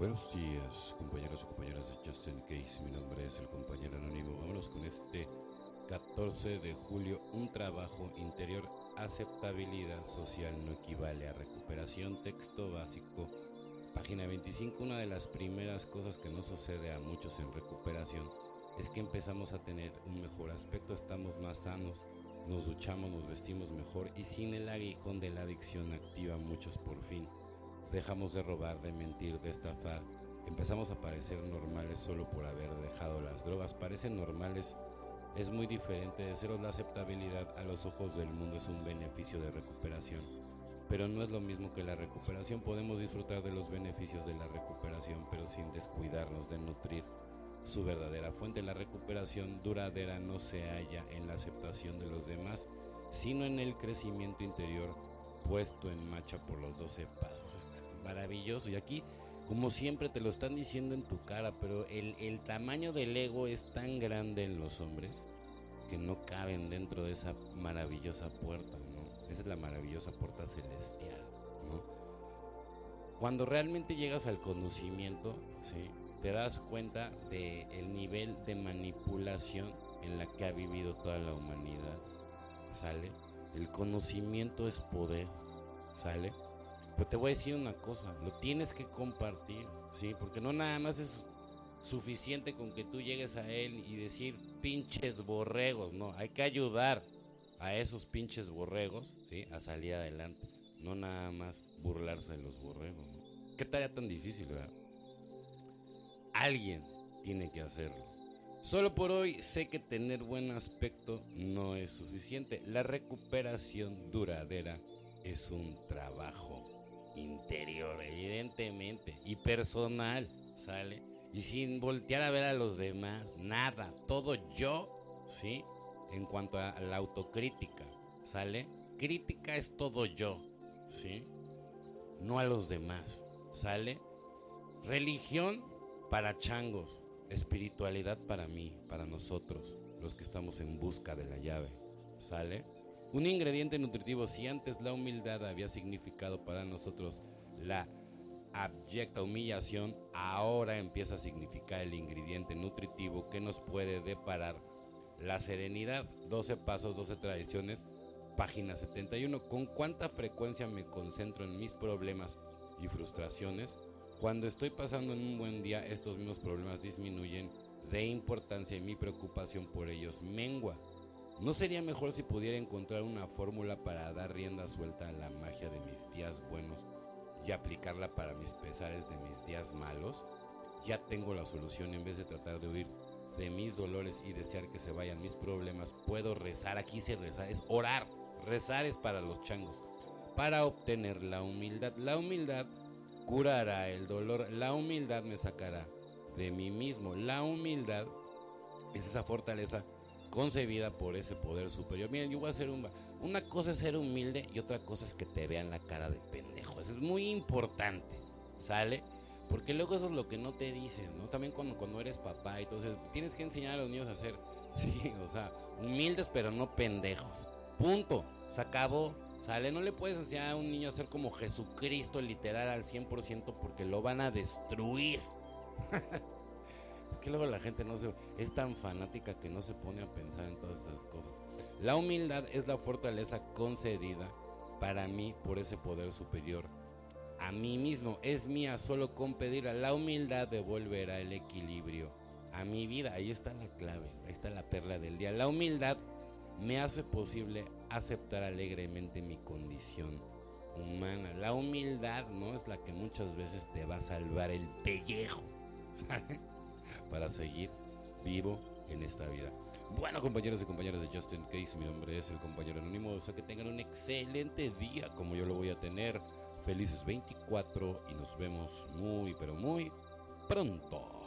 Buenos días, compañeros y compañeras de Justin Case. Mi nombre es el compañero anónimo. Vámonos con este 14 de julio. Un trabajo interior. Aceptabilidad social no equivale a recuperación. Texto básico. Página 25. Una de las primeras cosas que nos sucede a muchos en recuperación es que empezamos a tener un mejor aspecto. Estamos más sanos. Nos duchamos, nos vestimos mejor y sin el aguijón de la adicción activa muchos por fin Dejamos de robar, de mentir, de estafar. Empezamos a parecer normales solo por haber dejado las drogas. Parecen normales. Es muy diferente de cero. La aceptabilidad a los ojos del mundo es un beneficio de recuperación. Pero no es lo mismo que la recuperación. Podemos disfrutar de los beneficios de la recuperación, pero sin descuidarnos de nutrir su verdadera fuente. La recuperación duradera no se halla en la aceptación de los demás, sino en el crecimiento interior puesto en marcha por los 12 pasos. Maravilloso. Y aquí, como siempre, te lo están diciendo en tu cara, pero el, el tamaño del ego es tan grande en los hombres que no caben dentro de esa maravillosa puerta, ¿no? Esa es la maravillosa puerta celestial. Cuando realmente llegas al conocimiento, te das cuenta del el nivel de manipulación en la que ha vivido toda la humanidad, ¿sale? El conocimiento es poder, ¿sale? Pero te voy a decir una cosa, lo tienes que compartir, ¿sí? Porque no nada más es suficiente con que tú llegues a él y decir pinches borregos, no, hay que ayudar a esos pinches borregos, ¿sí? A salir adelante, no nada más burlarse de los borregos, ¿no? ¿Qué tarea tan difícil, verdad? Alguien tiene que hacerlo. Solo por hoy sé que tener buen aspecto no es suficiente. La recuperación duradera es un trabajo interior, evidentemente, y personal, ¿sale? Y sin voltear a ver a los demás, nada, todo yo, ¿sí? En cuanto a la autocrítica, ¿sale? Crítica es todo yo, ¿sí? No a los demás, ¿sale? Religión para changos, espiritualidad para mí, para nosotros, los que estamos en busca de la llave. ¿Sale? Un ingrediente nutritivo, si antes la humildad había significado para nosotros la abyecta humillación, ahora empieza a significar el ingrediente nutritivo que nos puede deparar la serenidad. 12 pasos, 12 tradiciones, página 71. ¿Con cuánta frecuencia me concentro en mis problemas y frustraciones? Cuando estoy pasando en un buen día, estos mismos problemas disminuyen de importancia y mi preocupación por ellos mengua. ¿No sería mejor si pudiera encontrar una fórmula para dar rienda suelta a la magia de mis días buenos y aplicarla para mis pesares de mis días malos? Ya tengo la solución en vez de tratar de huir de mis dolores y desear que se vayan mis problemas. Puedo rezar, aquí se reza, es orar. Rezar es para los changos, para obtener la humildad. La humildad curará el dolor. La humildad me sacará de mí mismo. La humildad es esa fortaleza concebida por ese poder superior. Miren, yo voy a hacer un... Una cosa es ser humilde y otra cosa es que te vean la cara de pendejo. Eso es muy importante, ¿sale? Porque luego eso es lo que no te dicen, ¿no? También cuando, cuando eres papá y entonces tienes que enseñar a los niños a ser, sí, o sea, humildes pero no pendejos. Punto. Se acabó. ¿Sale? No le puedes enseñar a un niño a ser como Jesucristo literal al 100% porque lo van a destruir. que luego la gente no se es tan fanática que no se pone a pensar en todas estas cosas. La humildad es la fortaleza concedida para mí por ese poder superior. A mí mismo es mía solo con pedirla. La humildad devolverá el equilibrio a mi vida. Ahí está la clave, ahí está la perla del día. La humildad me hace posible aceptar alegremente mi condición humana. La humildad no es la que muchas veces te va a salvar el pellejo para seguir vivo en esta vida. Bueno, compañeros y compañeras de Justin Case, mi nombre es el compañero anónimo. O sea, que tengan un excelente día como yo lo voy a tener. Felices 24 y nos vemos muy, pero muy pronto.